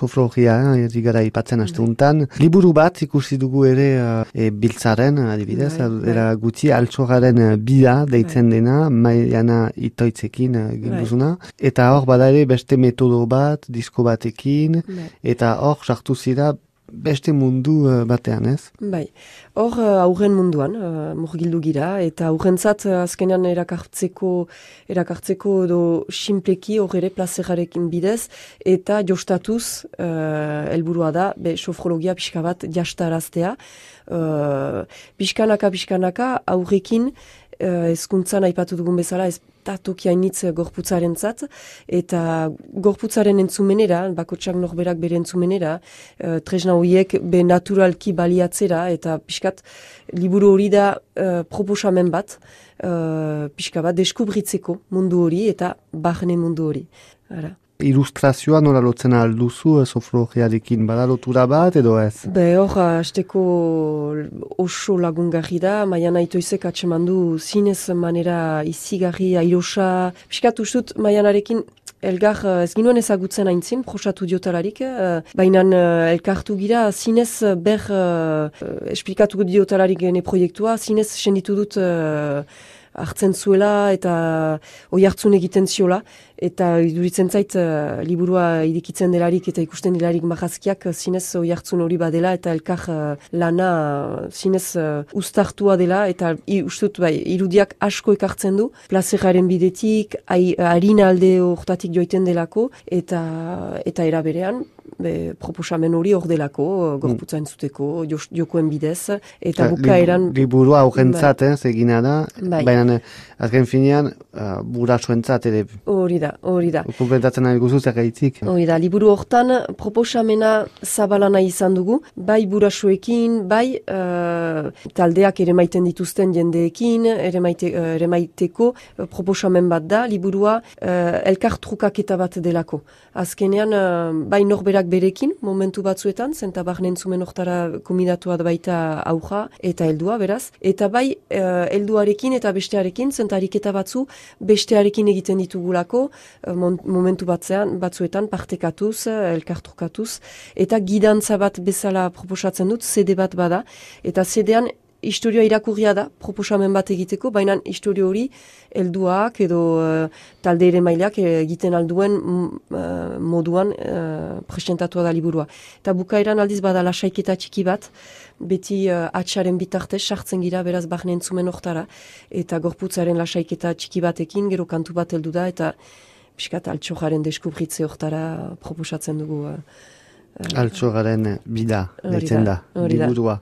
sofrogia, eh, gara ipatzen aste untan. Liburu bat ikusi dugu ere e, biltzaren, adibidez, bai, bai. era guti altxogaren bida deitzen bai. dena, maiana itoitzekin ginduzuna. Bai. Eta hor bada ere beste metodo bat, disko batekin, bai. eta hor sartu zira beste mundu uh, batean, ez? Bai, hor uh, aurren munduan, uh, murgildu gira, eta aurrentzat uh, azkenean erakartzeko, erakartzeko edo simpleki hor ere plazerarekin bidez, eta jostatuz uh, elburua da, be, sofrologia pixka bat jastaraztea, uh, pixkanaka, pixkanaka, aurrekin, uh, ezkuntzan aipatu dugun bezala, ez tatokia initz gorputzaren zat, eta gorputzaren entzumenera, bakotsak norberak bere entzumenera, uh, tresna horiek be naturalki baliatzera, eta pixkat liburu hori da uh, proposamen bat, uh, pixka bat deskubritzeko mundu hori eta bahne mundu hori. Ara ilustrazioa nola lotzen alduzu eh, sofrogiarekin bada lotura bat edo ez? Be hor, azteko oso lagungarri da, maian aitoizek atsemandu zinez manera izigarri, airosa, piskat ustut maianarekin Elgar eh, ez ginuen ezagutzen aintzin, prosatu diotalarik, uh, baina elkartu gira, zinez ber esplikatu diotalarik gene proiektua, zinez senditu dut hartzen zuela eta oi hartzun egiten ziola. Eta iduritzen zait, uh, liburua irikitzen delarik eta ikusten delarik mahazkiak zinez oi hartzun hori badela eta elkar uh, lana zinez uh, ustartua dela eta ustut bai, irudiak asko ekartzen du. Plazeraren bidetik, harina alde hortatik joiten delako eta, eta eraberean be, proposamen hori hor delako, gorputza mm. entzuteko, jokoen bidez, eta bukaeran... Liburua aurrentzat, bai. eh, egina da, bai. baina eh, azken finean, uh, burasoentzat ere... Hori da, hori da. Kumpletatzen nahi guzu zergaitik. Hori da, liburu hortan proposamena zabalana izan dugu, bai burasoekin, bai uh, taldeak ere maiten dituzten jendeekin, ere, maite, uh, ere maiteko uh, proposamen bat da, liburua uh, elkar trukaketa bat delako. Azkenean, uh, bai norberak berekin, momentu batzuetan, zenta barnen zumen oktara komidatua da baita auja eta heldua, beraz. Eta bai, uh, helduarekin eta bestearekin, zenta ariketa batzu, bestearekin egiten ditugulako, uh, momentu batzean, batzuetan, partekatuz, uh, elkartrukatuz, eta gidantza bat bezala proposatzen dut, sede bat bada, eta sedean historia irakurria da, proposamen bat egiteko, baina historio hori helduak edo uh, talde ere mailak egiten alduen uh, moduan uh, presentatua da liburua. Eta bukaeran aldiz bada lasaiketa txiki bat, beti uh, atxaren bitartez sartzen gira beraz bahne entzumen oktara, eta gorputzaren lasaiketa txiki batekin, gero kantu bat heldu da, eta piskat altxojaren deskubritze oktara proposatzen dugu. Uh, Altxogaren bida, da, liburua.